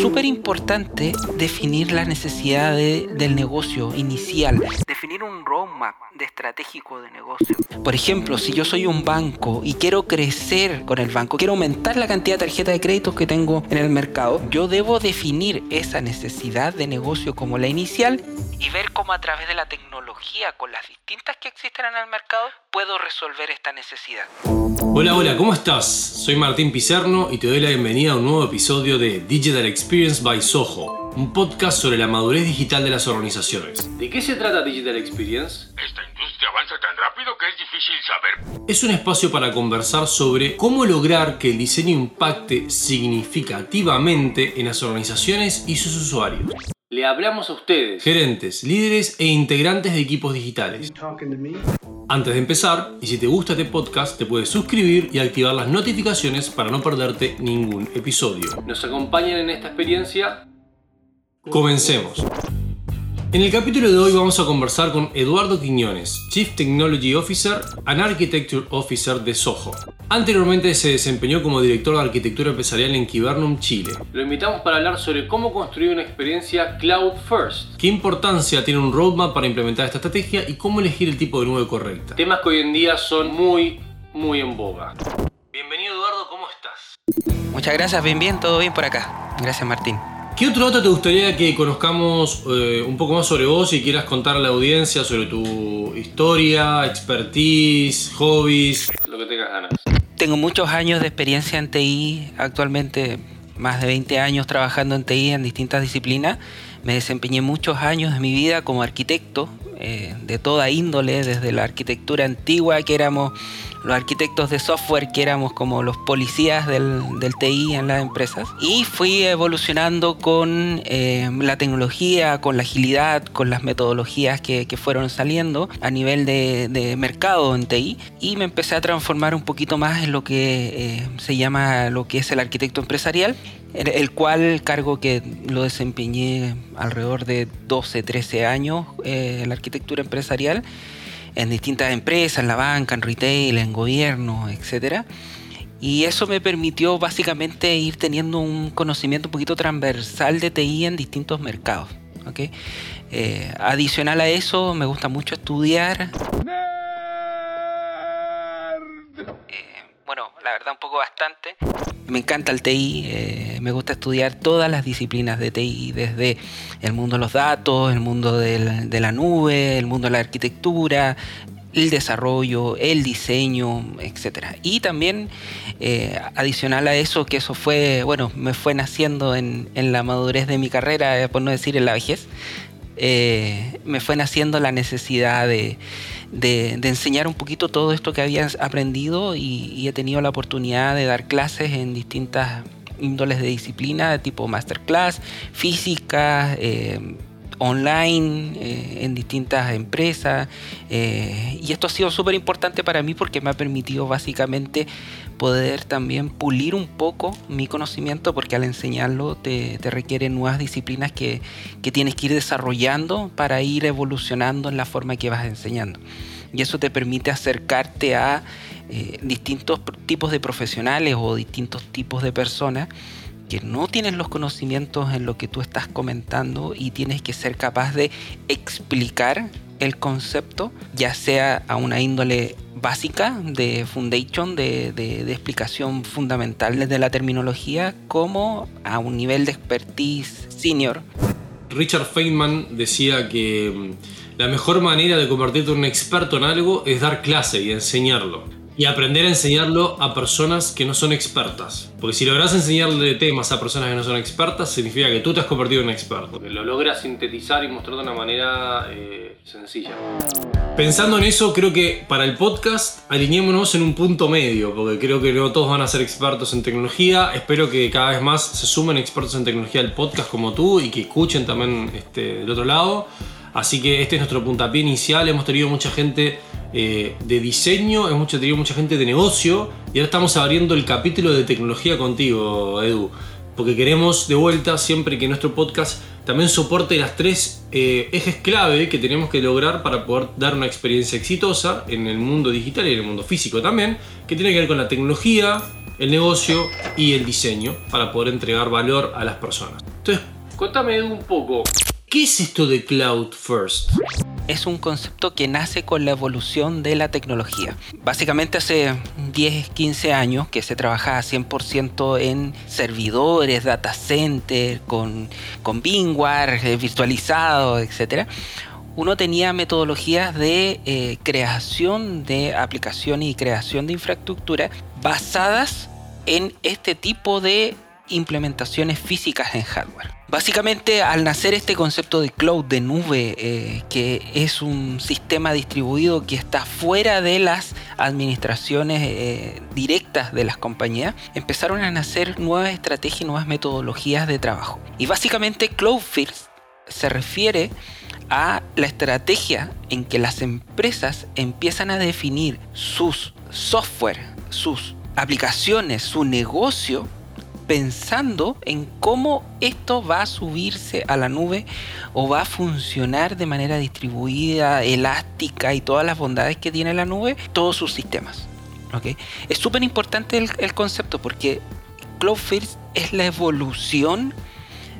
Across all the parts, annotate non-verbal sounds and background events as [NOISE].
súper importante definir la necesidad del negocio inicial. Definir un roadmap de estratégico de negocio. Por ejemplo, si yo soy un banco y quiero crecer con el banco, quiero aumentar la cantidad de tarjetas de créditos que tengo en el mercado, yo debo definir esa necesidad de negocio como la inicial y ver cómo a través de la tecnología, con las distintas que existen en el mercado, puedo resolver esta necesidad. Hola, hola, ¿cómo estás? Soy Martín Pizerno y te doy la bienvenida a un nuevo episodio de Digital Experience by Soho, un podcast sobre la madurez digital de las organizaciones. ¿De qué se trata Digital Experience? Esta industria avanza tan rápido que es difícil saber. Es un espacio para conversar sobre cómo lograr que el diseño impacte significativamente en las organizaciones y sus usuarios. Le hablamos a ustedes, gerentes, líderes e integrantes de equipos digitales. Antes de empezar, y si te gusta este podcast, te puedes suscribir y activar las notificaciones para no perderte ningún episodio. ¿Nos acompañan en esta experiencia? Comencemos. En el capítulo de hoy vamos a conversar con Eduardo Quiñones, Chief Technology Officer and Architecture Officer de Soho. Anteriormente se desempeñó como director de arquitectura empresarial en Kibernum, Chile. Lo invitamos para hablar sobre cómo construir una experiencia cloud first, qué importancia tiene un roadmap para implementar esta estrategia y cómo elegir el tipo de nube correcta. Temas que hoy en día son muy, muy en boga. Bienvenido Eduardo, ¿cómo estás? Muchas gracias, bien, bien, todo bien por acá. Gracias Martín. ¿Qué otro dato te gustaría que conozcamos eh, un poco más sobre vos y quieras contar a la audiencia sobre tu historia, expertise, hobbies, lo que tengas ganas? Tengo muchos años de experiencia en TI, actualmente más de 20 años trabajando en TI en distintas disciplinas. Me desempeñé muchos años de mi vida como arquitecto, eh, de toda índole, desde la arquitectura antigua que éramos los arquitectos de software que éramos como los policías del, TI en las empresas. Y fui evolucionando con eh, la tecnología, con la agilidad, con las metodologías que, fueron saliendo a nivel de, mercado en TI. Y me empecé a transformar un poquito más en lo que eh, se llama lo que es el arquitecto empresarial el cual cargo que lo desempeñé alrededor de 12, 13 años eh, en la arquitectura empresarial en distintas empresas, en la banca, en retail, en gobierno, etc. Y eso me permitió básicamente ir teniendo un conocimiento un poquito transversal de TI en distintos mercados. Eh, adicional a eso, me gusta mucho estudiar. bueno, la verdad un poco bastante. Me encanta el TI, eh, me gusta estudiar todas las disciplinas de TI, desde el mundo de los datos, el mundo de la nube, el mundo de la arquitectura, el desarrollo, el diseño, etc. Y también, eh, adicional a eso, que eso fue, bueno, me fue naciendo en, en la madurez de mi carrera, por no decir en la vejez, eh, me fue naciendo la necesidad de, enseñar un poquito todo esto que había aprendido y, he tenido la oportunidad de dar clases en distintas índoles de disciplina, de tipo masterclass, física, eh, online, eh, en distintas empresas. y esto ha sido súper importante para mí porque me ha permitido básicamente poder también pulir un poco mi conocimiento porque al enseñarlo te, te requiere nuevas disciplinas que, tienes que ir desarrollando para ir evolucionando en la forma que vas enseñando. Y eso te permite acercarte a eh, distintos tipos de profesionales o distintos tipos de personas que no tienen los conocimientos en lo que tú estás comentando y tienes que ser capaz de explicar el concepto, ya sea a una índole básica de foundation, de, explicación fundamental desde la terminología, como a un nivel de expertise senior. Richard Feynman decía que mm, la mejor manera de convertirte en un experto en algo es dar clase y enseñarlo y aprender a enseñarlo a personas que no son expertas. Porque si logras enseñarle temas a personas que no son expertas, significa que tú te has convertido en un experto. Que lo logras sintetizar y mostrar de una manera eh, sencilla. Pensando en eso, creo que para el podcast alineémonos en un punto medio, porque creo que no todos van a ser expertos en tecnología. Espero que cada vez más se sumen expertos en tecnología al podcast como tú y que escuchen también este, del otro lado. Así que este es nuestro puntapié inicial. Hemos tenido mucha gente eh, de diseño, hemos tenido mucha gente de negocio y ahora estamos abriendo el capítulo de tecnología contigo, Edu. Porque queremos de vuelta siempre que nuestro podcast también soporte las tres eh, ejes clave que tenemos que lograr para poder dar una experiencia exitosa en el mundo digital y en el mundo físico también, que tiene que ver con la tecnología, el negocio y el diseño para poder entregar valor a las personas. Entonces, contame un poco, ¿qué es esto de Cloud First? es un concepto que nace con la evolución de la tecnología. Básicamente hace 10, 15 años que se trabajaba 100% en servidores, data center, con, con VMware, eh, virtualizado, etc. Uno tenía metodologías de eh, creación de aplicaciones y creación de infraestructura basadas en este tipo de implementaciones físicas en hardware. Básicamente, al nacer este concepto de cloud, de nube, eh, que es un sistema distribuido que está fuera de las administraciones eh, directas de las compañías, empezaron a nacer nuevas estrategias y nuevas metodologías de trabajo. Y básicamente, Cloud First se refiere a la estrategia en que las empresas empiezan a definir sus software, sus aplicaciones, su negocio pensando en cómo esto va a subirse a la nube o va a funcionar de manera distribuida, elástica y todas las bondades que tiene la nube, todos sus sistemas. ¿okay? Es súper importante el, el, concepto porque Cloud First es la evolución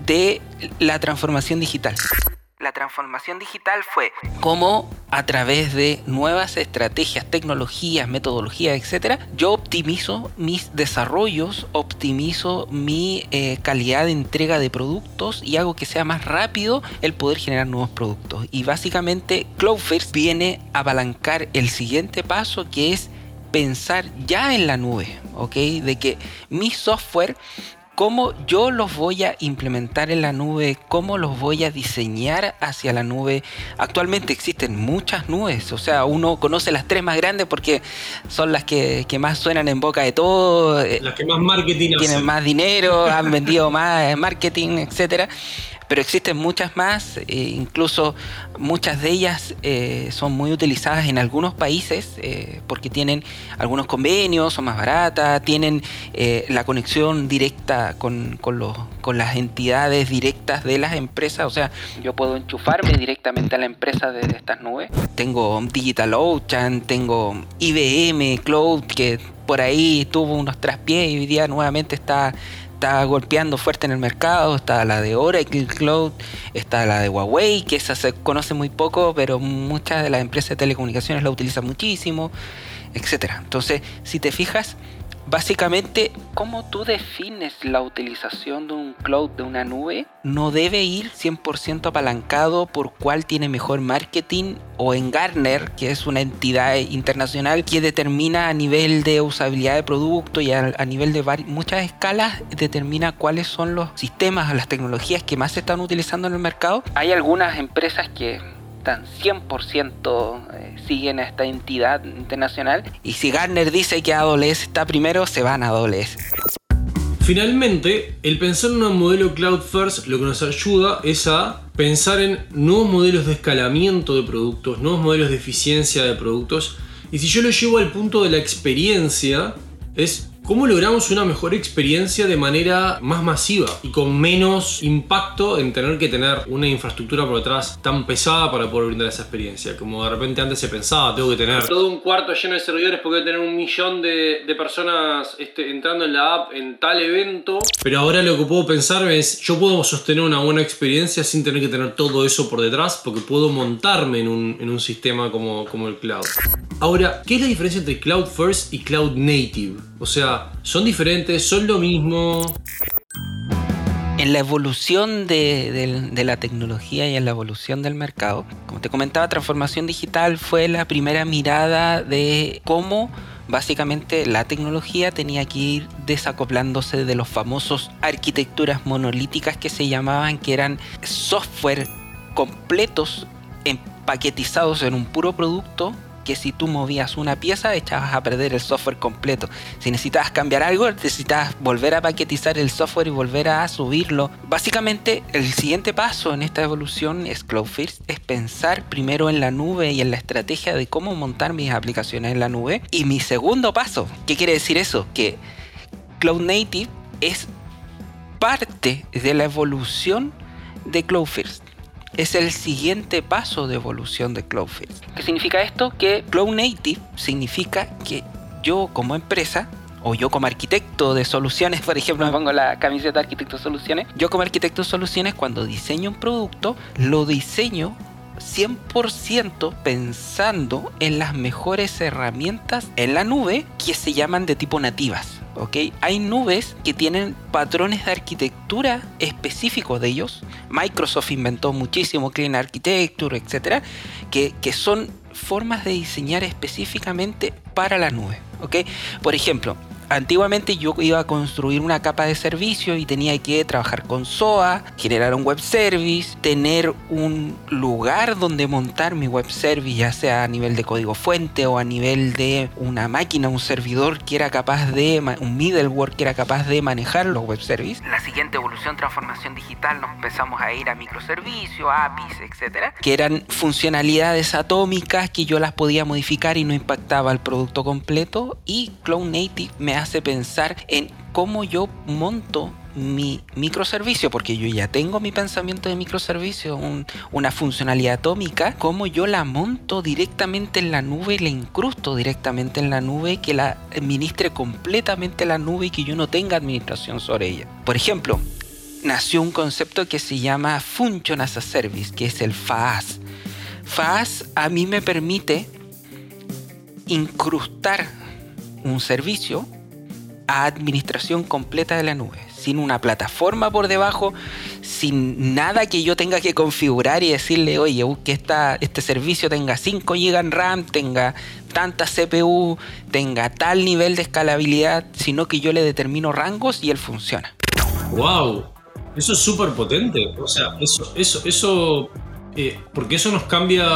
de la transformación digital. La transformación digital fue cómo a través de nuevas estrategias, tecnologías, metodologías, etcétera, yo optimizo mis desarrollos, optimizo mi eh, calidad de entrega de productos y hago que sea más rápido el poder generar nuevos productos. Y básicamente Cloudflare viene a apalancar el siguiente paso que es pensar ya en la nube, ¿ok? De que mi software cómo yo los voy a implementar en la nube, cómo los voy a diseñar hacia la nube. Actualmente existen muchas nubes, o sea, uno conoce las tres más grandes porque son las que, más suenan en boca de todo. Eh, las que más marketing Tienen más dinero, han vendido [LAUGHS] más marketing, etcétera pero existen muchas más, eh, incluso muchas de ellas eh, son muy utilizadas en algunos países eh, porque tienen algunos convenios, son más baratas, tienen la conexión directa con, los, con las entidades directas de las empresas, o sea, yo puedo enchufarme directamente a la empresa de estas nubes. Tengo DigitalOcean, tengo IBM Cloud, que por ahí tuvo unos traspiés y hoy día nuevamente está está golpeando fuerte en el mercado. Está la de Oracle Cloud, está la de Huawei, que esa se conoce muy poco, pero muchas de las empresas de telecomunicaciones la utilizan muchísimo, etcétera. Entonces, si te fijas, Básicamente, ¿cómo tú defines la utilización de un cloud, de una nube? No debe ir 100% apalancado por cuál tiene mejor marketing o en Gartner, que es una entidad internacional que determina a nivel de usabilidad de producto y a, nivel de muchas escalas, determina cuáles son los sistemas, las tecnologías que más se están utilizando en el mercado. Hay algunas empresas que están 100% eh, siguen a esta entidad internacional. Y si Gartner dice que AWS está primero, se van a AWS. Finalmente, el pensar en un modelo cloud first lo que nos ayuda es a pensar en nuevos modelos de escalamiento de productos, nuevos modelos de eficiencia de productos. Y si yo lo llevo al punto de la experiencia, es ¿Cómo logramos una mejor experiencia de manera más masiva y con menos impacto en tener que tener una infraestructura por detrás tan pesada para poder brindar esa experiencia? Como de repente antes se pensaba, tengo que tener todo un cuarto lleno de servidores porque voy a tener un millón de, personas este, entrando en la app en tal evento. Pero ahora lo que puedo pensar es, yo puedo sostener una buena experiencia sin tener que tener todo eso por detrás porque puedo montarme en un, sistema como, como el cloud. Ahora, ¿qué es la diferencia entre Cloud First y Cloud Native? O sea, ¿son diferentes? ¿Son lo mismo? En la evolución de, la tecnología y en la evolución del mercado, como te comentaba, transformación digital fue la primera mirada de cómo básicamente la tecnología tenía que ir desacoplándose de los famosos arquitecturas monolíticas que se llamaban, que eran software completos empaquetizados en un puro producto que si tú movías una pieza echabas a perder el software completo. Si necesitabas cambiar algo, necesitabas volver a paquetizar el software y volver a subirlo. Básicamente el siguiente paso en esta evolución es Cloud First, es pensar primero en la nube y en la estrategia de cómo montar mis aplicaciones en la nube. Y mi segundo paso, ¿qué quiere decir eso? Que Cloud Native es parte de la evolución de Cloud First es el siguiente paso de evolución de CloudFirst. ¿Qué significa esto? Que Cloud Native significa que yo como empresa o yo como arquitecto de soluciones, [LAUGHS] por ejemplo, me pongo la camiseta de arquitecto de soluciones, yo como arquitecto de soluciones cuando diseño un producto, lo diseño 100% pensando en las mejores herramientas en la nube que se llaman de tipo nativas. ¿Ok? Hay nubes que tienen patrones de arquitectura específicos de ellos. Microsoft inventó muchísimo Clean Architecture, etcétera, que, que son formas de diseñar específicamente para la nube. ¿ok? Por ejemplo, antiguamente yo iba a construir una capa de servicio y tenía que trabajar con SOA, generar un web service, tener un lugar donde montar mi web service, ya sea a nivel de código fuente o a nivel de una máquina, un servidor que era capaz de, un middleware que era capaz de manejar los web services. La siguiente evolución, transformación digital, nos empezamos a ir a microservicios, APIs, etcétera, que eran funcionalidades atómicas que yo las podía modificar y no impactaba el producto completo y Cloud Native me hace pensar en cómo yo monto mi microservicio, porque yo ya tengo mi pensamiento de microservicio, una funcionalidad atómica, cómo yo la monto directamente en la nube, la incrusto directamente en la nube, que la administre completamente la nube y que yo no tenga administración sobre ella. Por ejemplo, nació un concepto que se llama Function as a Service, que es el FAAS. FAAS a mí me permite incrustar un servicio administración completa de la nube, sin una plataforma por debajo, sin nada que yo tenga que configurar y decirle, oye, que esta, este servicio tenga 5 GB en RAM, tenga tanta CPU, tenga tal nivel de escalabilidad, sino que yo le determino rangos y él funciona. ¡Wow! Eso es súper potente. O sea, eso, eso, eso, eh, porque eso nos cambia.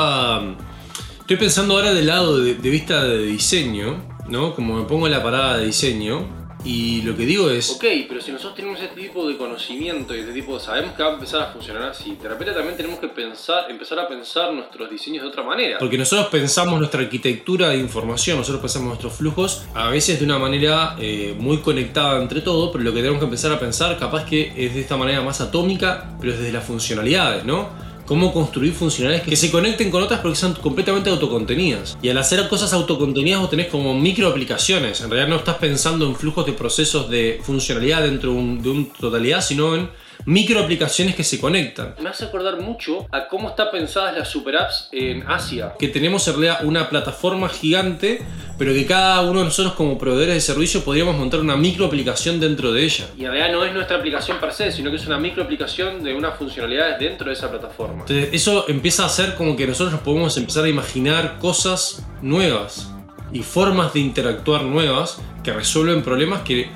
Estoy pensando ahora del lado de, de vista de diseño, ¿no? Como me pongo en la parada de diseño y lo que digo es, ok, pero si nosotros tenemos este tipo de conocimiento y este tipo, sabemos que va a empezar a funcionar así, de repente también tenemos que pensar, empezar a pensar nuestros diseños de otra manera. Porque nosotros pensamos nuestra arquitectura de información, nosotros pensamos nuestros flujos, a veces de una manera eh, muy conectada entre todo, pero lo que tenemos que empezar a pensar capaz que es de esta manera más atómica, pero desde las funcionalidades, ¿no? Cómo construir funcionalidades que se conecten con otras porque son completamente autocontenidas. Y al hacer cosas autocontenidas vos tenés como micro aplicaciones. En realidad no estás pensando en flujos de procesos de funcionalidad dentro de, un, de una totalidad, sino en micro aplicaciones que se conectan. Me hace acordar mucho a cómo están pensadas las super apps en Asia. Que tenemos en realidad una plataforma gigante, pero que cada uno de nosotros como proveedores de servicio podríamos montar una micro aplicación dentro de ella. Y en realidad no es nuestra aplicación per se, sino que es una micro aplicación de unas funcionalidades dentro de esa plataforma. Entonces eso empieza a hacer como que nosotros nos podemos empezar a imaginar cosas nuevas y formas de interactuar nuevas que resuelven problemas que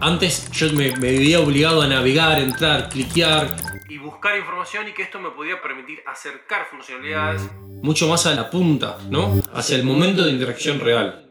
antes yo me, veía obligado a navegar, entrar, cliquear y buscar información y que esto me podía permitir acercar funcionalidades mucho más a la punta, ¿no? Hacia el momento de interacción real.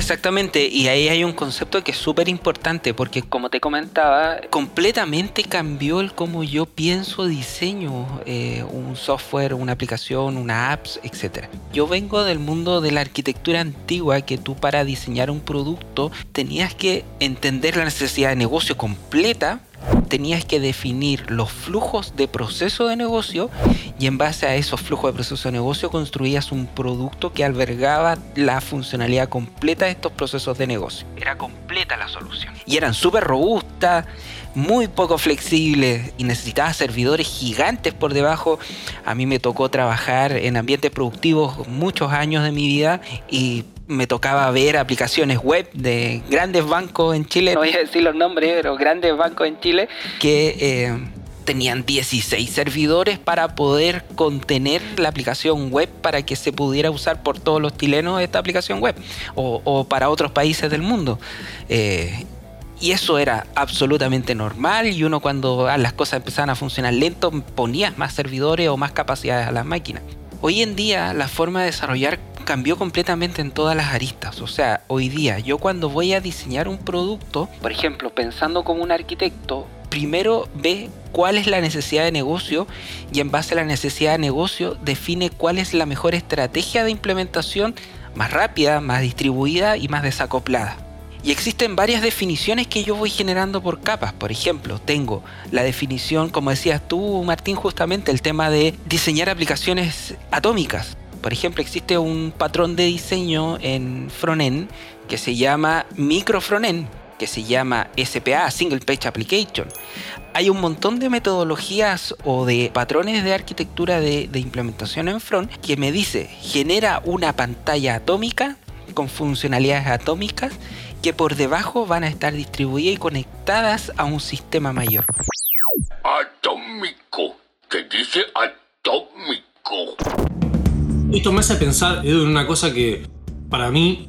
Exactamente, y ahí hay un concepto que es súper importante porque como te comentaba, completamente cambió el cómo yo pienso, diseño eh, un software, una aplicación, una apps, etc. Yo vengo del mundo de la arquitectura antigua que tú para diseñar un producto tenías que entender la necesidad de negocio completa tenías que definir los flujos de proceso de negocio y en base a esos flujos de proceso de negocio construías un producto que albergaba la funcionalidad completa de estos procesos de negocio. Era completa la solución. Y eran súper robustas, muy poco flexibles y necesitabas servidores gigantes por debajo. A mí me tocó trabajar en ambientes productivos muchos años de mi vida y me tocaba ver aplicaciones web de grandes bancos en Chile, no voy a decir los nombres, pero grandes bancos en Chile, que eh, tenían 16 servidores para poder contener la aplicación web para que se pudiera usar por todos los chilenos esta aplicación web o, para otros países del mundo. Eh, y eso era absolutamente normal y uno cuando las cosas empezaban a funcionar lento ponía más servidores o más capacidades a las máquinas. Hoy en día la forma de desarrollar cambió completamente en todas las aristas. O sea, hoy día yo cuando voy a diseñar un producto, por ejemplo, pensando como un arquitecto, primero ve cuál es la necesidad de negocio y en base a la necesidad de negocio define cuál es la mejor estrategia de implementación más rápida, más distribuida y más desacoplada. Y existen varias definiciones que yo voy generando por capas. Por ejemplo, tengo la definición, como decías tú, Martín, justamente el tema de diseñar aplicaciones atómicas. Por ejemplo, existe un patrón de diseño en frontend que se llama microfrontend, que se llama SPA, Single Page Application. Hay un montón de metodologías o de patrones de arquitectura de, de implementación en front que me dice, genera una pantalla atómica con funcionalidades atómicas que por debajo van a estar distribuidas y conectadas a un sistema mayor. Atómico. ¿Qué dice atómico? Esto me hace pensar, Edu, en una cosa que para mí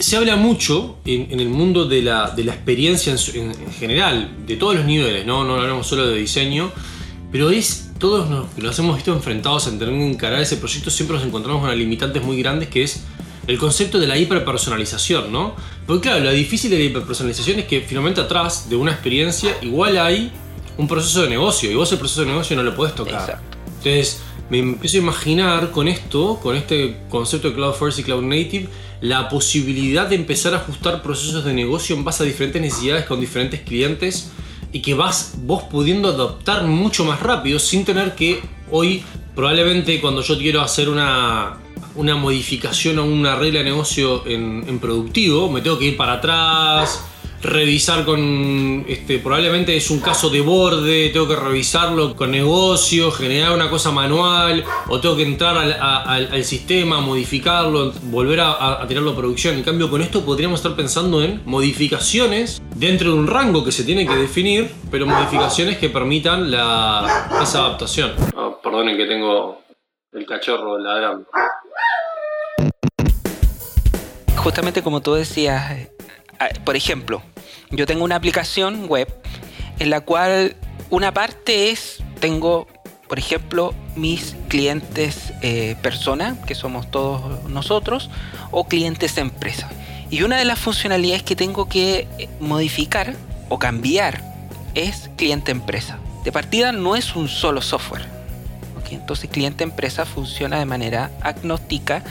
se habla mucho en, el mundo de la, de la experiencia en, general, de todos los niveles, ¿no? no hablamos solo de diseño, pero es todos los que nos hemos visto enfrentados en tener que encarar ese proyecto, siempre nos encontramos con limitantes muy grandes que es el concepto de la hiperpersonalización, ¿no? Porque claro, lo difícil de la hiperpersonalización es que finalmente atrás de una experiencia igual hay un proceso de negocio y vos el proceso de negocio no lo podés tocar. Exacto. Entonces me empiezo a imaginar con esto, con este concepto de Cloud First y Cloud Native, la posibilidad de empezar a ajustar procesos de negocio en base a diferentes necesidades con diferentes clientes y que vas vos pudiendo adaptar mucho más rápido sin tener que hoy probablemente cuando yo quiero hacer una, una modificación a una regla de negocio en, en productivo, me tengo que ir para atrás, revisar con, este, probablemente es un caso de borde, tengo que revisarlo con negocio, generar una cosa manual, o tengo que entrar al, al, sistema, modificarlo, volver a, a, tirarlo a producción. En cambio, con esto podríamos estar pensando en modificaciones dentro de un rango que se tiene que definir, pero modificaciones que permitan la, esa adaptación. Oh, perdonen que tengo el cachorro ladrando. Justamente como tú decías, por ejemplo, yo tengo una aplicación web en la cual una parte es, tengo, por ejemplo, mis clientes eh, persona, que somos todos nosotros, o clientes empresa. Y una de las funcionalidades que tengo que eh, modificar o cambiar es cliente empresa. De partida no es un solo software. Entonces cliente empresa funciona de manera agnóstica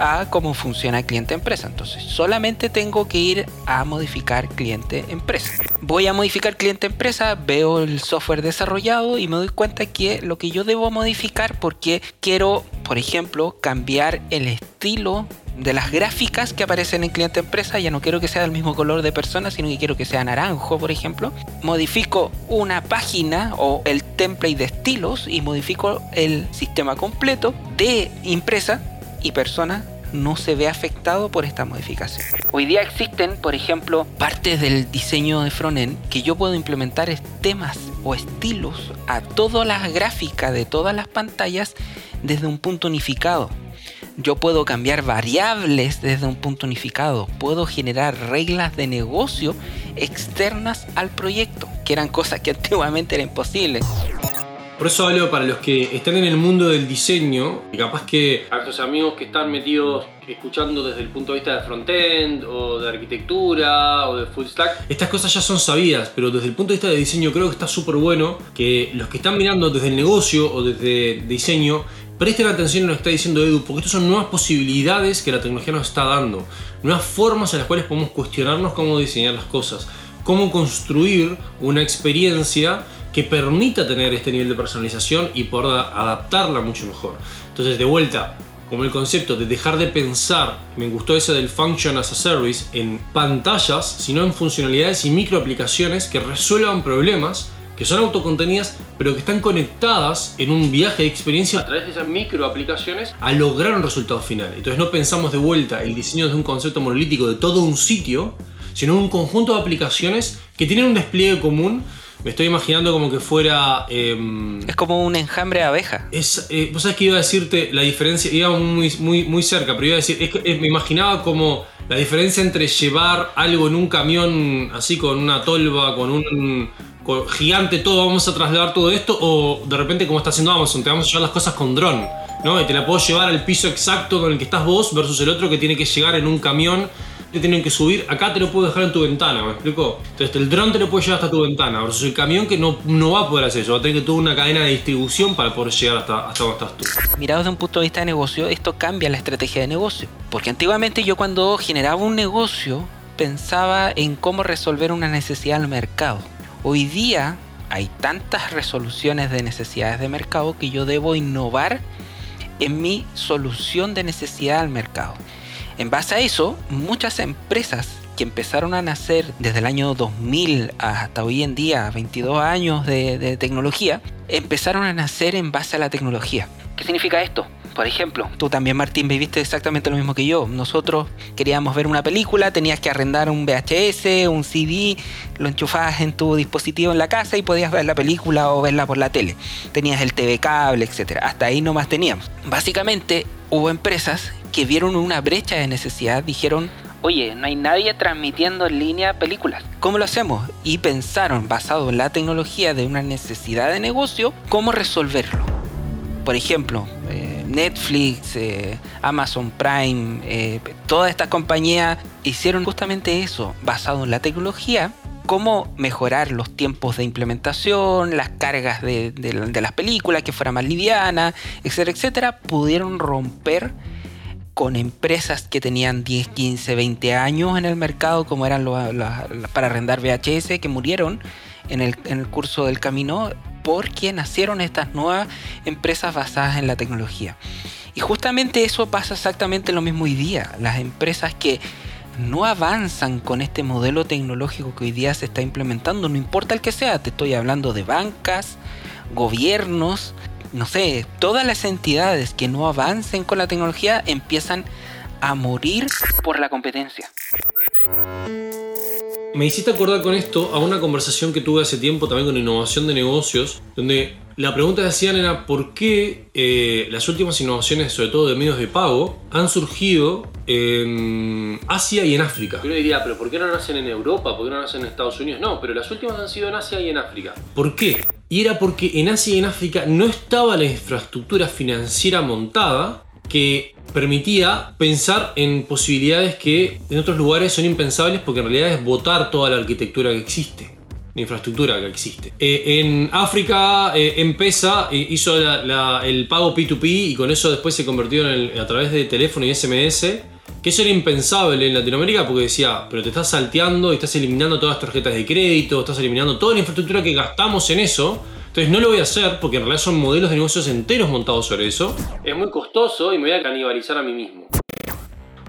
a cómo funciona cliente empresa. Entonces, solamente tengo que ir a modificar cliente empresa. Voy a modificar cliente empresa, veo el software desarrollado y me doy cuenta que lo que yo debo modificar porque quiero, por ejemplo, cambiar el estilo de las gráficas que aparecen en cliente empresa, ya no quiero que sea del mismo color de persona, sino que quiero que sea naranjo, por ejemplo. Modifico una página o el template de estilos y modifico el sistema completo de empresa y persona no se ve afectado por esta modificación. Hoy día existen, por ejemplo, partes del diseño de frontend que yo puedo implementar temas o estilos a todas las gráficas de todas las pantallas desde un punto unificado. Yo puedo cambiar variables desde un punto unificado. Puedo generar reglas de negocio externas al proyecto, que eran cosas que [LAUGHS] antiguamente eran imposibles. Por eso hablo para los que están en el mundo del diseño, y capaz que a estos amigos que están metidos escuchando desde el punto de vista de frontend o de arquitectura o de full stack, estas cosas ya son sabidas, pero desde el punto de vista de diseño creo que está súper bueno que los que están mirando desde el negocio o desde diseño presten atención a lo que está diciendo Edu, porque estas son nuevas posibilidades que la tecnología nos está dando, nuevas formas en las cuales podemos cuestionarnos cómo diseñar las cosas, cómo construir una experiencia que permita tener este nivel de personalización y poder adaptarla mucho mejor. Entonces, de vuelta, como el concepto de dejar de pensar, me gustó ese del Function as a Service, en pantallas, sino en funcionalidades y microaplicaciones que resuelvan problemas que son autocontenidas, pero que están conectadas en un viaje de experiencia a través de esas microaplicaciones a lograr un resultado final. Entonces no pensamos de vuelta el diseño de un concepto monolítico de todo un sitio, sino un conjunto de aplicaciones que tienen un despliegue común me estoy imaginando como que fuera. Em, es como un enjambre de abeja. Es, eh, Vos sabés que iba a decirte la diferencia, iba muy, muy, muy cerca, pero iba a decir, es que, me imaginaba como la diferencia entre llevar algo en un camión así con una tolva, con un gigante, todo, vamos a trasladar todo esto, o de repente como está haciendo Amazon, te vamos a llevar las cosas con dron, ¿no? Y te la puedo llevar al piso exacto con el que estás vos versus el otro que tiene que llegar en un camión te tienen que subir, acá te lo puedo dejar en tu ventana, ¿me explico? Entonces el dron te lo puede llevar hasta tu ventana, versus el camión que no, no va a poder hacer eso, va a tener que tener una cadena de distribución para poder llegar hasta, hasta donde estás tú. Mirado desde un punto de vista de negocio, esto cambia la estrategia de negocio. Porque antiguamente yo cuando generaba un negocio pensaba en cómo resolver una necesidad del mercado. Hoy día hay tantas resoluciones de necesidades de mercado que yo debo innovar en mi solución de necesidad al mercado. En base a eso, muchas empresas que empezaron a nacer desde el año 2000 hasta hoy en día, 22 años de, tecnología, empezaron a nacer en base a la tecnología. ¿Qué significa esto? Por ejemplo, tú también, Martín, viviste exactamente lo mismo que yo. Nosotros queríamos ver una película, tenías que arrendar un VHS, un CD, lo enchufabas en tu dispositivo en la casa y podías ver la película o verla por la tele. Tenías el TV cable, etc. Hasta ahí nomás teníamos. Básicamente, hubo empresas que vieron una brecha de necesidad, dijeron, oye, no hay nadie transmitiendo en línea películas. ¿Cómo lo hacemos? Y pensaron, basado en la tecnología de una necesidad de negocio, cómo resolverlo. Por ejemplo, eh, Netflix, eh, Amazon Prime, eh, todas estas compañías hicieron justamente eso, basado en la tecnología, cómo mejorar los tiempos de implementación, las cargas de, de las películas, que fuera más liviana, etcétera, etcétera, pudieron romper con empresas que tenían 10, 15, 20 años en el mercado, como eran los, para arrendar VHS, que murieron en el, en el curso del camino porque nacieron estas nuevas empresas basadas en la tecnología. Y justamente eso pasa exactamente lo mismo hoy día. Las empresas que no avanzan con este modelo tecnológico que hoy día se está implementando, no importa el que sea, te estoy hablando de bancas, gobiernos, no sé, todas las entidades que no avancen con la tecnología empiezan a morir por la competencia. Me hiciste acordar con esto a una conversación que tuve hace tiempo también con innovación de negocios, donde la pregunta que hacían era por qué eh, las últimas innovaciones, sobre todo de medios de pago, han surgido en Asia y en África. Uno diría, pero ¿por qué no nacen en Europa? ¿Por qué no nacen en Estados Unidos? No, pero las últimas han sido en Asia y en África. ¿Por qué? Y era porque en Asia y en África no estaba la infraestructura financiera montada que permitía pensar en posibilidades que en otros lugares son impensables porque en realidad es votar toda la arquitectura que existe, la infraestructura que existe. Eh, en África, eh, M-Pesa eh, hizo el pago P2P y con eso después se convirtió en a través de teléfono y SMS, que eso era impensable en Latinoamérica porque decía, pero te estás salteando y estás eliminando todas las tarjetas de crédito, estás eliminando toda la infraestructura que gastamos en eso entonces no lo voy a hacer porque en realidad son modelos de negocios enteros montados sobre eso. Es muy costoso y me voy a canibalizar a mí mismo.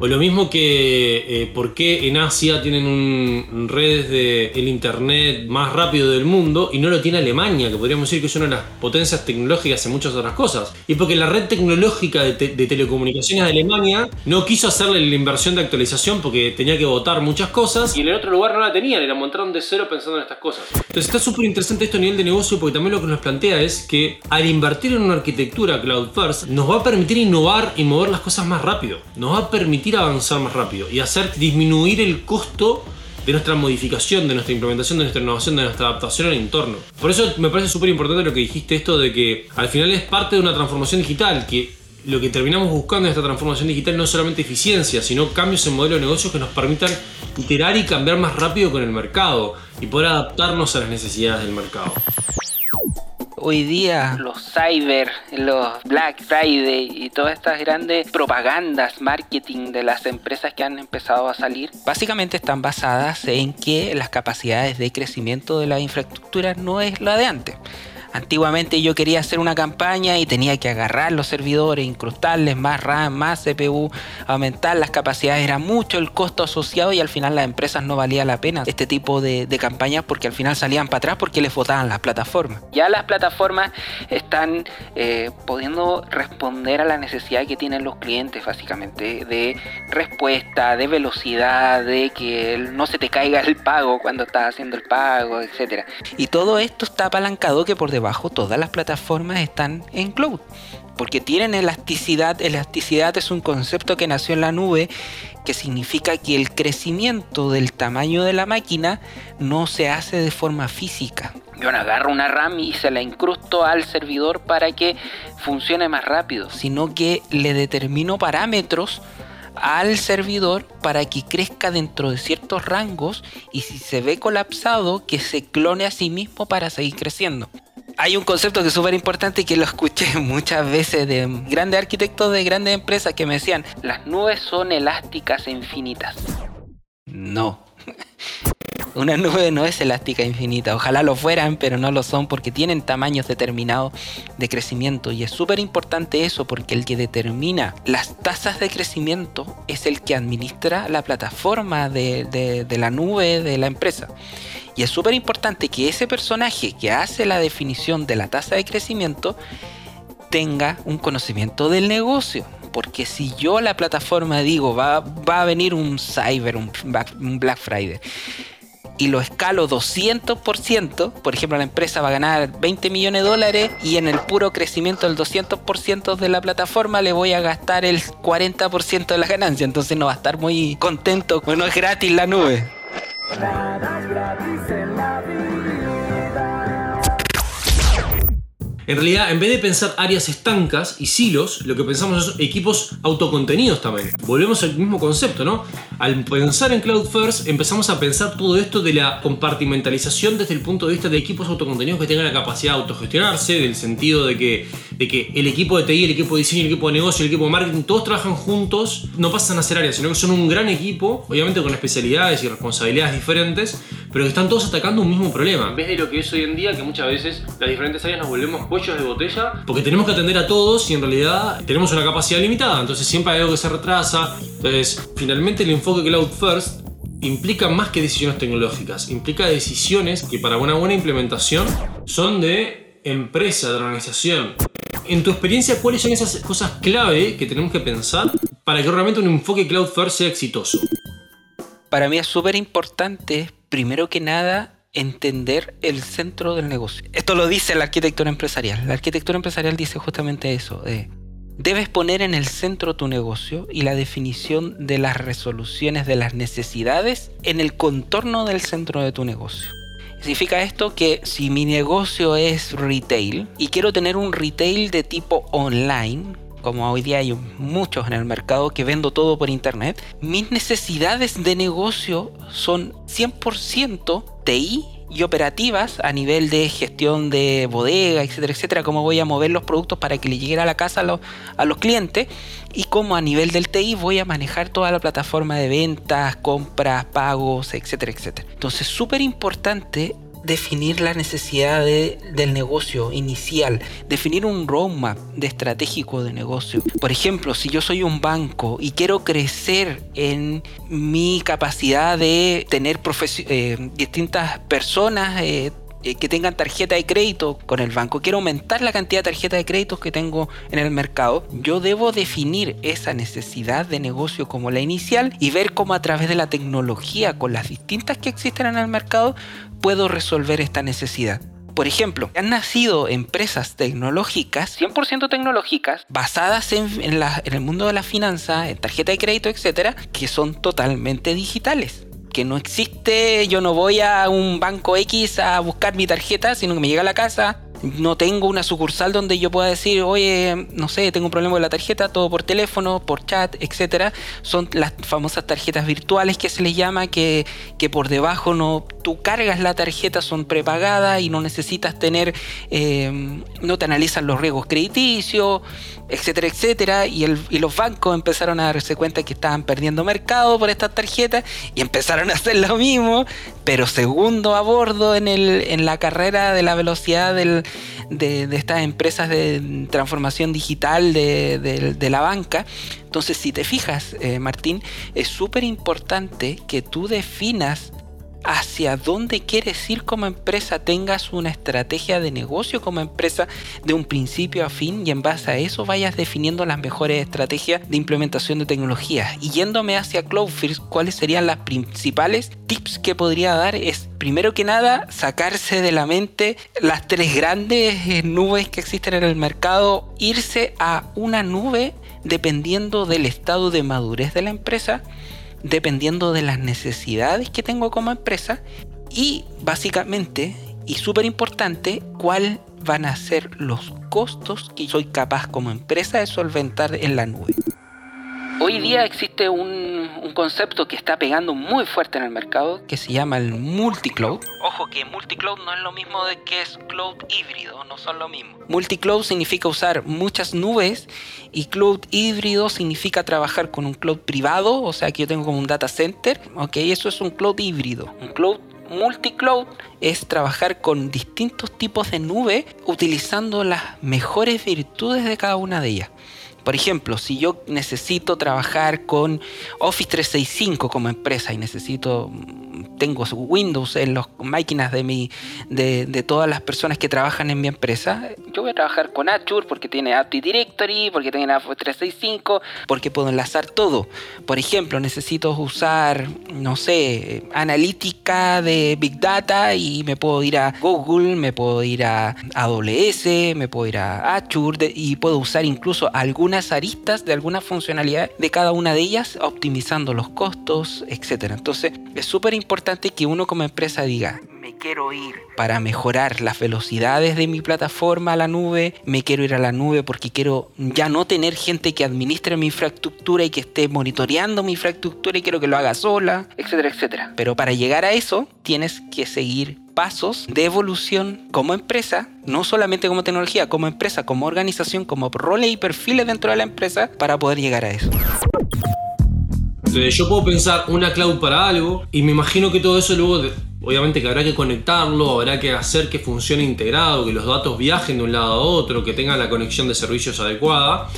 O lo mismo que eh, por qué en Asia tienen un, redes de el internet más rápido del mundo y no lo tiene Alemania, que podríamos decir que es una de las potencias tecnológicas en muchas otras cosas. Y porque la red tecnológica de, telecomunicaciones de Alemania no quiso hacerle la inversión de actualización porque tenía que votar muchas cosas y en el otro lugar no la tenían, era montaron de cero pensando en estas cosas. Entonces está súper interesante esto a nivel de negocio porque también lo que nos plantea es que al invertir en una arquitectura cloud first nos va a permitir innovar y mover las cosas más rápido. Nos va a permitir avanzar más rápido y hacer disminuir el costo de nuestra modificación, de nuestra implementación, de nuestra innovación, de nuestra adaptación al entorno. Por eso me parece súper importante lo que dijiste esto de que al final es parte de una transformación digital, que lo que terminamos buscando en esta transformación digital no es solamente eficiencia, sino cambios en modelo de negocios que nos permitan iterar y cambiar más rápido con el mercado y poder adaptarnos a las necesidades del mercado hoy día los cyber, los Black Friday y todas estas grandes propagandas, marketing de las empresas que han empezado a salir, básicamente están basadas en que las capacidades de crecimiento de la infraestructura no es la de antes. Antiguamente yo quería hacer una campaña y tenía que agarrar los servidores, incrustarles más RAM, más CPU, aumentar las capacidades, era mucho el costo asociado y al final las empresas no valía la pena este tipo de, campañas porque al final salían para atrás porque les votaban las plataformas. Ya las plataformas están eh, pudiendo responder a la necesidad que tienen los clientes básicamente de respuesta, de velocidad, de que no se te caiga el pago cuando estás haciendo el pago, etc. Y todo esto está apalancado que por debajo todas las plataformas están en cloud. Porque tienen elasticidad. Elasticidad es un concepto que nació en la nube que significa que el crecimiento del tamaño de la máquina no se hace de forma física. Yo agarro una RAM y se la incrusto al servidor para que funcione más rápido, sino que le determino parámetros al servidor para que crezca dentro de ciertos rangos y si se ve colapsado que se clone a sí mismo para seguir creciendo hay un concepto que es súper importante y que lo escuché [LAUGHS] muchas veces de grandes arquitectos de grandes empresas que me decían, las nubes son elásticas e infinitas. No. [LAUGHS] Una nube no es elástica infinita. Ojalá lo fueran, pero no lo son porque tienen tamaños determinados de crecimiento. Y es súper importante eso porque el que determina las tasas de crecimiento es el que administra la plataforma de, la nube de la empresa. Y es súper importante que ese personaje que hace la definición de la tasa de crecimiento tenga un conocimiento del negocio. Porque si yo la plataforma digo, va, va a venir un Cyber, un Black Friday, y lo escalo 200%, por ejemplo la empresa va a ganar 20 millones de dólares y en el puro crecimiento del 200% de la plataforma le voy a gastar el 40% de la ganancia, entonces no va a estar muy contento, porque no es gratis la nube. Realidad, en vez de pensar áreas estancas y silos, lo que pensamos es equipos autocontenidos también. Volvemos al mismo concepto, ¿no? Al pensar en Cloud First, empezamos a pensar todo esto de la compartimentalización desde el punto de vista de equipos autocontenidos que tengan la capacidad de autogestionarse, del sentido de que, de que el equipo de TI, el equipo de diseño, el equipo de negocio, el equipo de marketing, todos trabajan juntos, no pasan a ser áreas, sino que son un gran equipo, obviamente con especialidades y responsabilidades diferentes, pero que están todos atacando un mismo problema. En vez de lo que es hoy en día, que muchas veces las diferentes áreas nos volvemos de botella, porque tenemos que atender a todos y en realidad tenemos una capacidad limitada, entonces siempre hay algo que se retrasa. Entonces, finalmente el enfoque Cloud First implica más que decisiones tecnológicas, implica decisiones que para una buena implementación son de empresa, de organización. En tu experiencia, ¿cuáles son esas cosas clave que tenemos que pensar para que realmente un enfoque Cloud First sea exitoso? Para mí es súper importante, primero que nada, entender el centro del negocio. Esto lo dice la arquitectura empresarial. La arquitectura empresarial dice justamente eso. debes poner en el centro tu negocio y la definición de las resoluciones de las necesidades en el contorno del centro de tu negocio. Significa esto que si mi negocio es retail y quiero tener un retail de tipo online, como hoy día hay muchos en el mercado que vendo todo por internet, mis necesidades de negocio son 100% TI y operativas a nivel de gestión de bodega, etcétera, etcétera, cómo voy a mover los productos para que le lleguen a la casa a los, a los clientes y cómo a nivel del TI voy a manejar toda la plataforma de ventas, compras, pagos, etcétera, etcétera. Entonces, súper importante definir la necesidad del negocio inicial, definir un roadmap de estratégico de negocio. Por ejemplo, si yo soy un banco y quiero crecer en mi capacidad de tener eh, distintas personas eh, eh, que tengan tarjeta de crédito con el banco, quiero aumentar la cantidad de tarjetas de créditos que tengo en el mercado, yo debo definir esa necesidad de negocio como la inicial y ver cómo a través de la tecnología con las distintas que existen en el mercado puedo resolver esta necesidad. Por ejemplo, han nacido empresas tecnológicas, 100% tecnológicas, basadas en, en, el mundo de la finanza, en tarjeta de crédito, etcétera, que son totalmente digitales que no existe, yo no voy a un banco X a buscar mi tarjeta, sino que me llega a la casa, no tengo una sucursal donde yo pueda decir, oye, no sé, tengo un problema con la tarjeta, todo por teléfono, por chat, etcétera. Son las famosas tarjetas virtuales que se les llama, que, que por debajo no, tú cargas la tarjeta, son prepagadas y no necesitas tener, eh, no te analizan los riesgos crediticios, etcétera, etcétera. Y, los bancos empezaron a darse cuenta que estaban perdiendo mercado por estas tarjetas y empezaron a hacer lo mismo, pero segundo a bordo en, el, en la carrera de la velocidad del, de, estas empresas de transformación digital de, la banca. Entonces, si te fijas, eh, Martín, es súper importante que tú definas hacia dónde quieres ir como empresa, tengas una estrategia de negocio como empresa de un principio a fin y en base a eso vayas definiendo las mejores estrategias de implementación de tecnología. Y yéndome hacia Cloudfirst, ¿cuáles serían las principales tips que podría dar? Es primero que nada sacarse de la mente las tres grandes eh, nubes que existen en el mercado, irse a una nube dependiendo del estado de madurez de la empresa dependiendo de las necesidades que tengo como empresa y básicamente y súper importante cuál van a ser los costos que soy capaz como empresa de solventar en la nube. Hoy día existe un, concepto que está pegando muy fuerte en el mercado que se llama el multicloud. Ojo que multicloud no es lo mismo de que es cloud híbrido, no son lo mismo. Multicloud significa usar muchas nubes y cloud híbrido significa trabajar con un cloud privado, o sea que yo tengo como un data center, ok, eso es un cloud híbrido. Un cloud multicloud es trabajar con distintos tipos de nube utilizando las mejores virtudes de cada una de ellas. Por ejemplo, si yo necesito trabajar con Office 365 como empresa y necesito tengo Windows en las máquinas de, mi, de, todas las personas que trabajan en mi empresa, yo voy a trabajar con Azure porque tiene Active Directory, porque tiene Office 365, porque puedo enlazar todo. Por ejemplo, necesito usar, no sé, analítica de Big Data y me puedo ir a Google, me puedo ir a AWS, me puedo ir a Azure y puedo usar incluso algunas aristas de alguna funcionalidad de cada una de ellas, optimizando los costos, etc. Entonces, es súper importante que uno como empresa diga, me quiero ir para mejorar las velocidades de mi plataforma a la nube, me quiero ir a la nube porque quiero ya no tener gente que administre mi infraestructura y que esté monitoreando mi infraestructura y quiero que lo haga sola, etcétera, etcétera. Pero para llegar a eso tienes que seguir pasos de evolución como empresa, no solamente como tecnología, como empresa, como organización, como roles y perfiles dentro de la empresa para poder llegar a eso. Entonces yo puedo pensar una cloud para algo y me imagino que todo eso luego, obviamente que habrá que conectarlo, habrá que hacer que funcione integrado, que los datos viajen de un lado a otro, que tengan la conexión de servicios adecuada.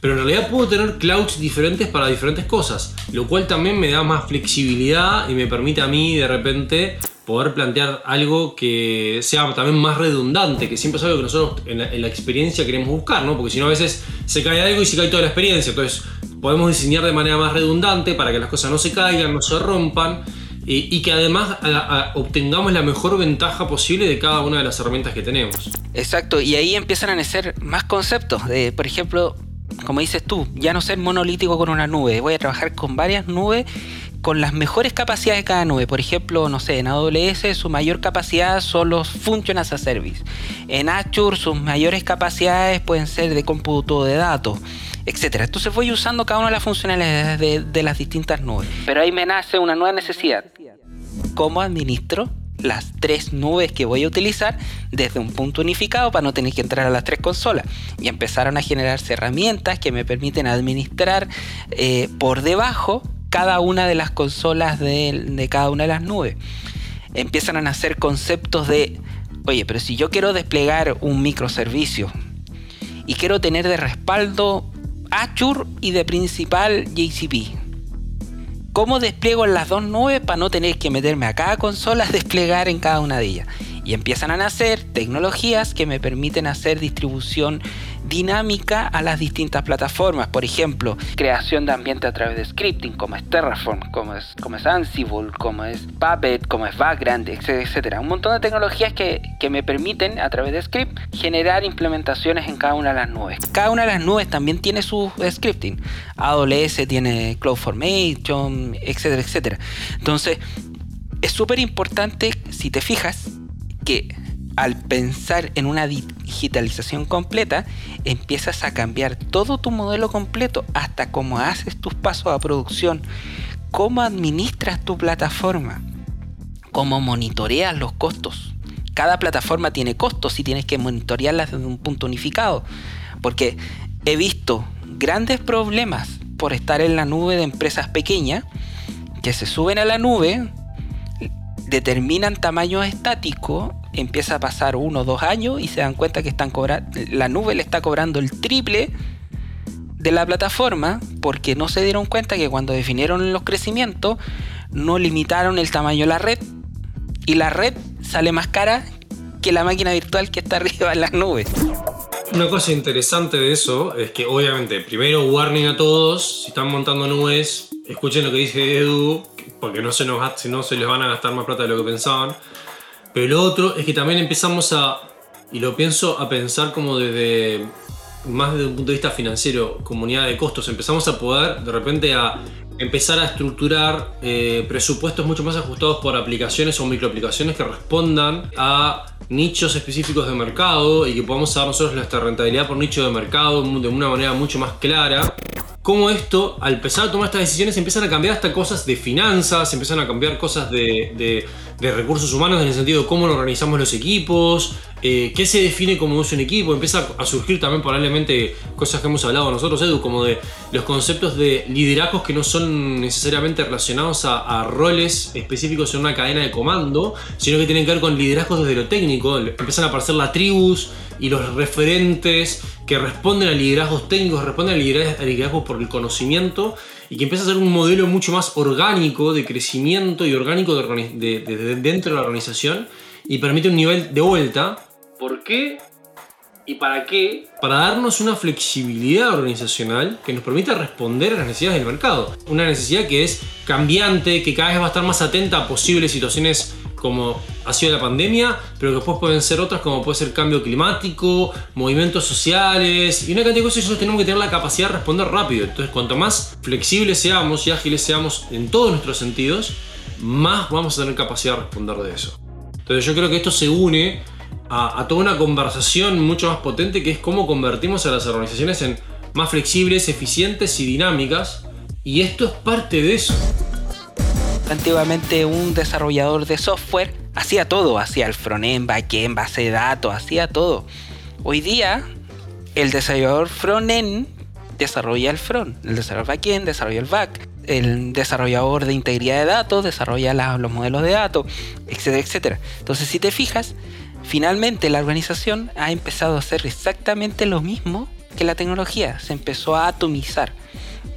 Pero en realidad puedo tener clouds diferentes para diferentes cosas, lo cual también me da más flexibilidad y me permite a mí de repente poder plantear algo que sea también más redundante, que siempre es algo que nosotros en la, en la experiencia queremos buscar, ¿no? Porque si no a veces se cae algo y se cae toda la experiencia. Entonces podemos diseñar de manera más redundante para que las cosas no se caigan, no se rompan y, que además obtengamos la mejor ventaja posible de cada una de las herramientas que tenemos. Exacto, y ahí empiezan a nacer más conceptos, de, por ejemplo, como dices tú, ya no ser monolítico con una nube, voy a trabajar con varias nubes con las mejores capacidades de cada nube. Por ejemplo, no sé, en AWS su mayor capacidad son los Function as a Service. En Azure sus mayores capacidades pueden ser de cómputo de datos, etc. Entonces voy usando cada una de las funcionalidades de, las distintas nubes. Pero ahí me nace una nueva necesidad. ¿Cómo administro las tres nubes que voy a utilizar desde un punto unificado para no tener que entrar a las tres consolas. Y empezaron a generarse herramientas que me permiten administrar eh, por debajo cada una de las consolas de, cada una de las nubes. Empiezan a nacer conceptos de, oye, pero si yo quiero desplegar un microservicio y quiero tener de respaldo Azure y de principal JCP, ¿cómo despliego en las dos nubes para no tener que meterme a cada consola a desplegar en cada una de ellas? Y empiezan a nacer tecnologías que me permiten hacer distribución dinámica a las distintas plataformas. Por ejemplo, creación de ambiente a través de scripting, como es Terraform, como es, como es Ansible, como es Puppet, como es Background, etcétera. Un montón de tecnologías que, que me permiten a través de script generar implementaciones en cada una de las nubes. Cada una de las nubes también tiene su scripting. AWS tiene CloudFormation, etcétera, etcétera. Entonces, es súper importante, si te fijas, que al pensar en una digitalización completa, empiezas a cambiar todo tu modelo completo, hasta cómo haces tus pasos a producción, cómo administras tu plataforma, cómo monitoreas los costos. Cada plataforma tiene costos y tienes que monitorearlas desde un punto unificado, porque he visto grandes problemas por estar en la nube de empresas pequeñas que se suben a la nube, determinan tamaño estático, empieza a pasar uno o dos años y se dan cuenta que están la nube le está cobrando el triple de la plataforma porque no se dieron cuenta que cuando definieron los crecimientos no limitaron el tamaño de la red y la red sale más cara que la máquina virtual que está [LAUGHS] arriba en las nubes. Una cosa interesante de eso es que obviamente primero warning a todos, si están montando nubes, escuchen lo que dice Edu, porque no se, nos, si no se les van a gastar más plata de lo que pensaban. Pero lo otro es que también empezamos a, y lo pienso a pensar como desde, más desde un punto de vista financiero, comunidad de costos, empezamos a poder de repente a empezar a estructurar eh, presupuestos mucho más ajustados por aplicaciones o microaplicaciones que respondan a nichos específicos de mercado y que podamos dar nosotros nuestra rentabilidad por nicho de mercado de una manera mucho más clara. Cómo esto, al empezar a tomar estas decisiones, empiezan a cambiar hasta cosas de finanzas, empiezan a cambiar cosas de, recursos humanos en el sentido de cómo organizamos los equipos, eh, qué se define como es un equipo, empieza a surgir también probablemente cosas que hemos hablado nosotros, Edu, como de los conceptos de liderazgos que no son necesariamente relacionados a, roles específicos en una cadena de comando, sino que tienen que ver con liderazgos desde lo técnico, empiezan a aparecer las tribus y los referentes que responden a liderazgos técnicos, responden a liderazgos por el conocimiento y que empieza a ser un modelo mucho más orgánico de crecimiento y orgánico de, dentro de la organización y permite un nivel de vuelta. ¿Por qué? ¿Y para qué? Para darnos una flexibilidad organizacional que nos permita responder a las necesidades del mercado. Una necesidad que es cambiante, que cada vez va a estar más atenta a posibles situaciones como ha sido la pandemia, pero que después pueden ser otras como puede ser cambio climático, movimientos sociales y una cantidad de cosas nosotros tenemos que tener la capacidad de responder rápido. Entonces, cuanto más flexibles seamos y ágiles seamos en todos nuestros sentidos, más vamos a tener capacidad de responder de eso. Entonces, yo creo que esto se une a, toda una conversación mucho más potente que es cómo convertimos a las organizaciones en más flexibles, eficientes y dinámicas. Y esto es parte de eso. Antiguamente un desarrollador de software hacía todo, hacía el frontend, backend, base de datos, hacía todo. Hoy día el desarrollador frontend desarrolla el front, el desarrollador backend desarrolla el back, el desarrollador de integridad de datos desarrolla los modelos de datos, etcétera, etcétera. Entonces, si te fijas, finalmente la organización ha empezado a hacer exactamente lo mismo que la tecnología, se empezó a atomizar.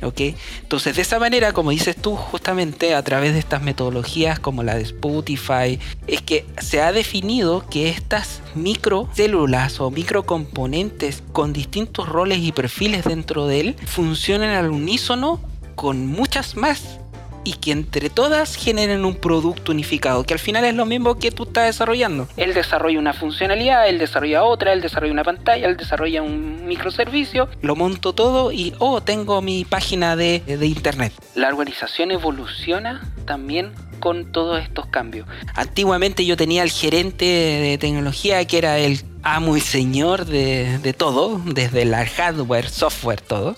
Entonces, de esa manera, como dices tú, justamente a través de estas metodologías como la de Spotify, es que se ha definido que estas microcélulas o microcomponentes con distintos roles y perfiles dentro de él funcionan al unísono con muchas más y que entre todas generen un producto unificado, que al final es lo mismo que tú estás desarrollando. Él desarrolla una funcionalidad, él desarrolla otra, él desarrolla una pantalla, él desarrolla un microservicio, lo monto todo y, oh, tengo mi página de, de internet. La organización evoluciona también con todos estos cambios. Antiguamente yo tenía el gerente de tecnología que era el amo y señor de, de todo, desde el hardware, software, todo.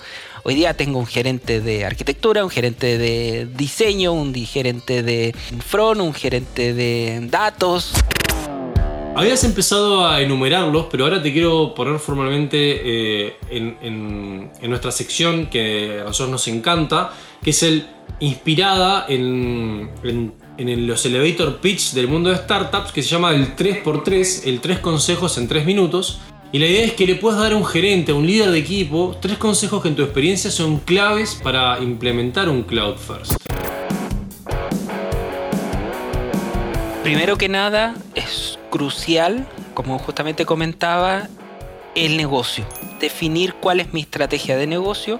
Hoy día tengo un gerente de arquitectura, un gerente de diseño, un gerente de front, un gerente de datos. Habías empezado a enumerarlos, pero ahora te quiero poner formalmente eh, en, nuestra sección que a nosotros nos encanta, que es el inspirada en, en los elevator pitch del mundo de startups, que se llama el 3x3, el 3 consejos en 3 minutos, y la idea es que le puedas dar a un gerente, a un líder de equipo, tres consejos que en tu experiencia son claves para implementar un Cloud First. Primero que nada, es crucial, como justamente comentaba, el negocio. Definir cuál es mi estrategia de negocio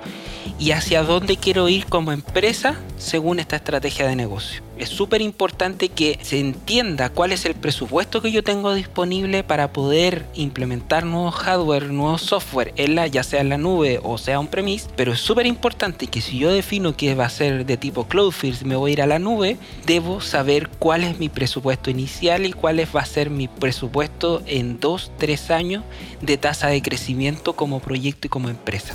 y hacia dónde quiero ir como empresa según esta estrategia de negocio. Es súper importante que se entienda cuál es el presupuesto que yo tengo disponible para poder implementar nuevos hardware, nuevos software, en la, ya sea en la nube o sea un premise. Pero es súper importante que si yo defino que va a ser de tipo cloud first, me voy a ir a la nube, debo saber cuál es mi presupuesto inicial y cuál va a ser mi presupuesto en 2, 3 años de tasa de crecimiento como proyecto y como empresa.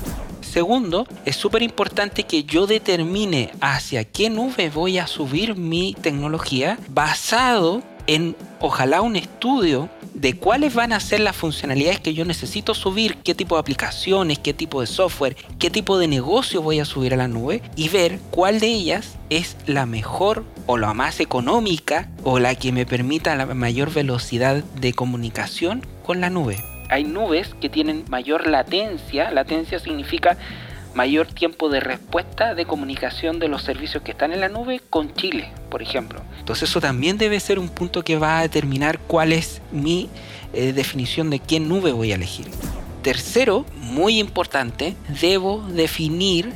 Segundo, es súper importante que yo determine hacia qué nube voy a subir mi tecnología basado en ojalá un estudio de cuáles van a ser las funcionalidades que yo necesito subir, qué tipo de aplicaciones, qué tipo de software, qué tipo de negocio voy a subir a la nube y ver cuál de ellas es la mejor o la más económica o la que me permita la mayor velocidad de comunicación con la nube hay nubes que tienen mayor latencia. Latencia significa mayor tiempo de respuesta de comunicación de los servicios que están en la nube con Chile, por ejemplo. Entonces eso también debe ser un punto que va a determinar cuál es mi eh, definición de qué nube voy a elegir. Tercero, muy importante, debo definir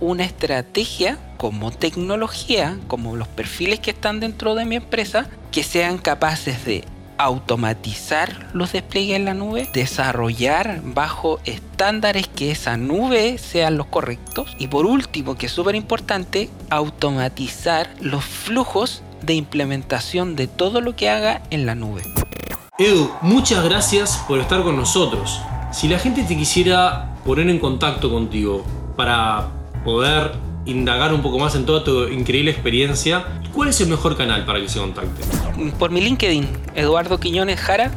una estrategia como tecnología, como los perfiles que están dentro de mi empresa, que sean capaces de automatizar los despliegues en la nube, desarrollar bajo estándares que esa nube sean los correctos y por último, que es súper importante, automatizar los flujos de implementación de todo lo que haga en la nube. Edu, muchas gracias por estar con nosotros. Si la gente te quisiera poner en contacto contigo para poder indagar un poco más en toda tu increíble experiencia, ¿cuál es el mejor canal para que se contacte? Por mi LinkedIn, Eduardo Quiñones Jara.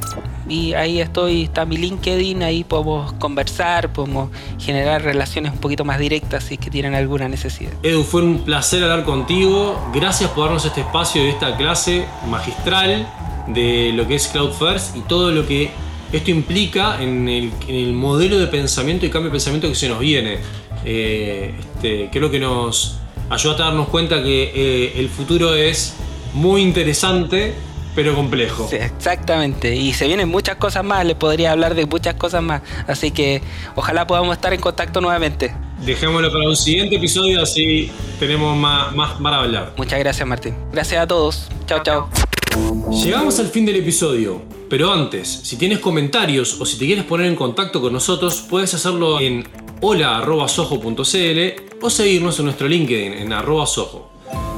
Y ahí estoy, está mi LinkedIn, ahí podemos conversar, podemos generar relaciones un poquito más directas si es que tienen alguna necesidad. Edu, fue un placer hablar contigo. Gracias por darnos este espacio de esta clase magistral de lo que es Cloud First y todo lo que esto implica en el, en el modelo de pensamiento y cambio de pensamiento que se nos viene. Eh, este, creo que nos ayuda a darnos cuenta que eh, el futuro es muy interesante, pero complejo. Sí, exactamente. Y se vienen muchas cosas más, les podría hablar de muchas cosas más. Así que ojalá podamos estar en contacto nuevamente. Dejémoslo para un siguiente episodio, así tenemos más, más para hablar. Muchas gracias, Martín. Gracias a todos. Chao, chao. Llegamos al fin del episodio, pero antes, si tienes comentarios o si te quieres poner en contacto con nosotros, puedes hacerlo en hola.sojo.cl o seguirnos en nuestro LinkedIn en arroba sojo.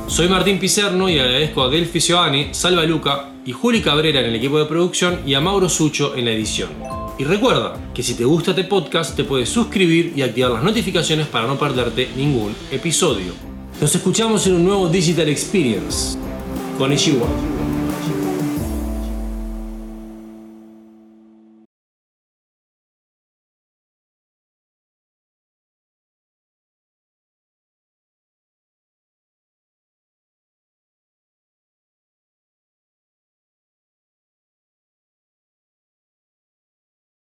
Soy Martín Picerno y agradezco a Delphi Cioane, Salva Luca y Juli Cabrera en el equipo de producción y a Mauro Sucho en la edición. Y recuerda que si te gusta este podcast te puedes suscribir y activar las notificaciones para no perderte ningún episodio. Nos escuchamos en un nuevo Digital Experience. Con Ishiwa.